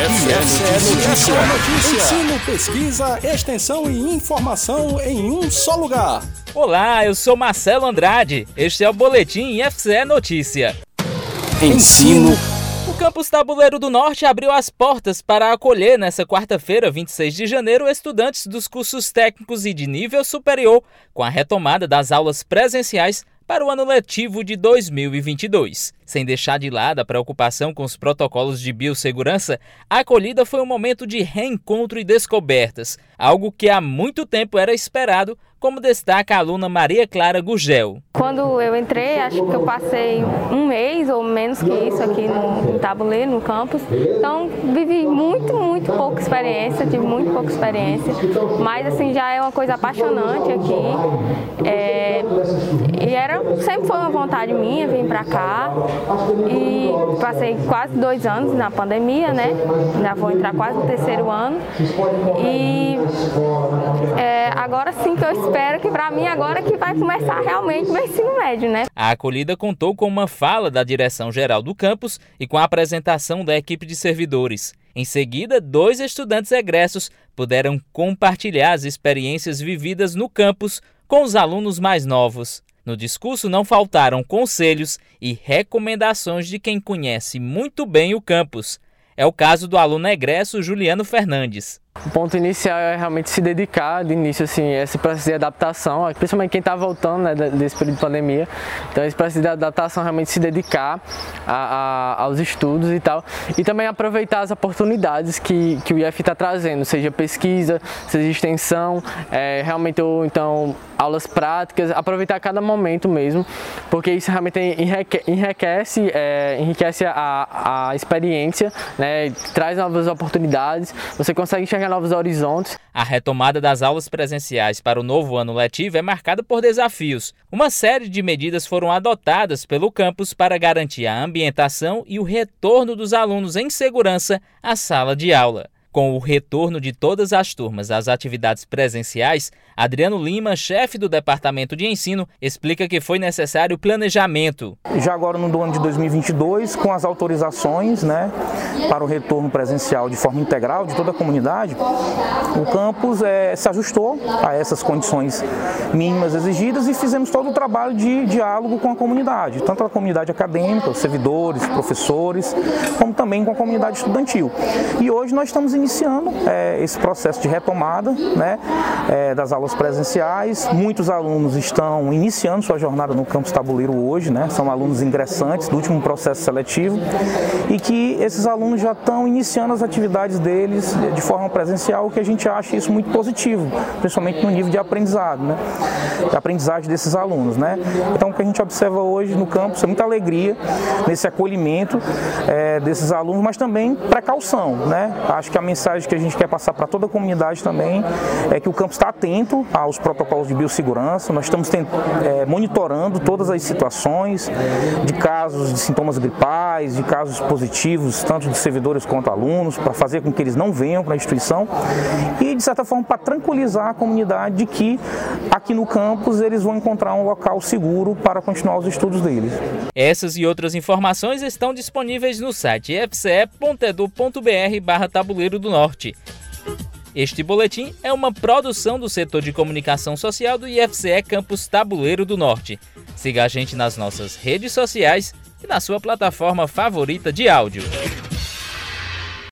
IFCE Notícia. Notícia. Ensino, pesquisa, extensão e informação em um só lugar. Olá, eu sou Marcelo Andrade. Este é o Boletim IFCE Notícia. Ensino. O campus Tabuleiro do Norte abriu as portas para acolher nesta quarta-feira, 26 de janeiro, estudantes dos cursos técnicos e de nível superior, com a retomada das aulas presenciais para o ano letivo de 2022. Sem deixar de lado a preocupação com os protocolos de biossegurança, a acolhida foi um momento de reencontro e descobertas, algo que há muito tempo era esperado como destaca a aluna Maria Clara Gugel. Quando eu entrei, acho que eu passei um mês ou menos que isso aqui no, tabuleiro, no campus. Então, vivi muito pouca experiência, tive muito pouca experiência. Mas, assim, já é uma coisa apaixonante aqui. É, e era, sempre foi uma vontade minha vir para cá. E passei quase dois anos na pandemia, né? Já vou entrar quase no terceiro ano. E é, agora sim que eu espero que para mim agora que vai começar realmente o ensino médio, né? A acolhida contou com uma fala da direção geral do campus e com a apresentação da equipe de servidores. Em seguida, dois estudantes egressos puderam compartilhar as experiências vividas no campus com os alunos mais novos. No discurso não faltaram conselhos e recomendações de quem conhece muito bem o campus. É o caso do aluno egresso Juliano Fernandes. O ponto inicial é realmente se dedicar de início assim, esse processo de adaptação, principalmente quem está voltando né, desse período de pandemia. Então esse processo de adaptação realmente se dedicar a, a, aos estudos e tal. E também aproveitar as oportunidades que, que o IF está trazendo, seja pesquisa, seja extensão, é, realmente ou então aulas práticas, aproveitar cada momento mesmo, porque isso realmente enriquece, é, enriquece a, a experiência, né, traz novas oportunidades, você consegue enxergar novos horizontes. A retomada das aulas presenciais para o novo ano letivo é marcada por desafios. Uma série de medidas foram adotadas pelo campus para garantir a ambientação e o retorno dos alunos em segurança à sala de aula. Com o retorno de todas as turmas às atividades presenciais, Adriano Lima, chefe do Departamento de Ensino, explica que foi necessário planejamento. Já agora no ano de 2022, com as autorizações né, para o retorno presencial de forma integral de toda a comunidade, o campus é, se ajustou a essas condições mínimas exigidas e fizemos todo o trabalho de diálogo com a comunidade, tanto a comunidade acadêmica, os servidores, professores, como também com a comunidade estudantil. E hoje nós estamos iniciando é, esse processo de retomada né, é, das aulas presenciais. Muitos alunos estão iniciando sua jornada no campus tabuleiro hoje, né, são alunos ingressantes do último processo seletivo e que esses alunos já estão iniciando as atividades deles de forma presencial, o que a gente acha isso muito positivo, principalmente no nível de aprendizado, né, de aprendizagem desses alunos. Né. Então o que a gente observa hoje no campus é muita alegria nesse acolhimento é, desses alunos, mas também precaução. Né. Acho que a mensagem que a gente quer passar para toda a comunidade também é que o campus está atento aos protocolos de biossegurança, nós estamos é, monitorando todas as situações de casos de sintomas gripais, de casos positivos, tanto de servidores quanto alunos, para fazer com que eles não venham para a instituição e, de certa forma, para tranquilizar a comunidade de que aqui no campus eles vão encontrar um local seguro para continuar os estudos deles. Essas e outras informações estão disponíveis no site fce.edu.br barra tabuleiro do Norte. Este boletim é uma produção do setor de comunicação social do IFCE Campus Tabuleiro do Norte. Siga a gente nas nossas redes sociais e na sua plataforma favorita de áudio.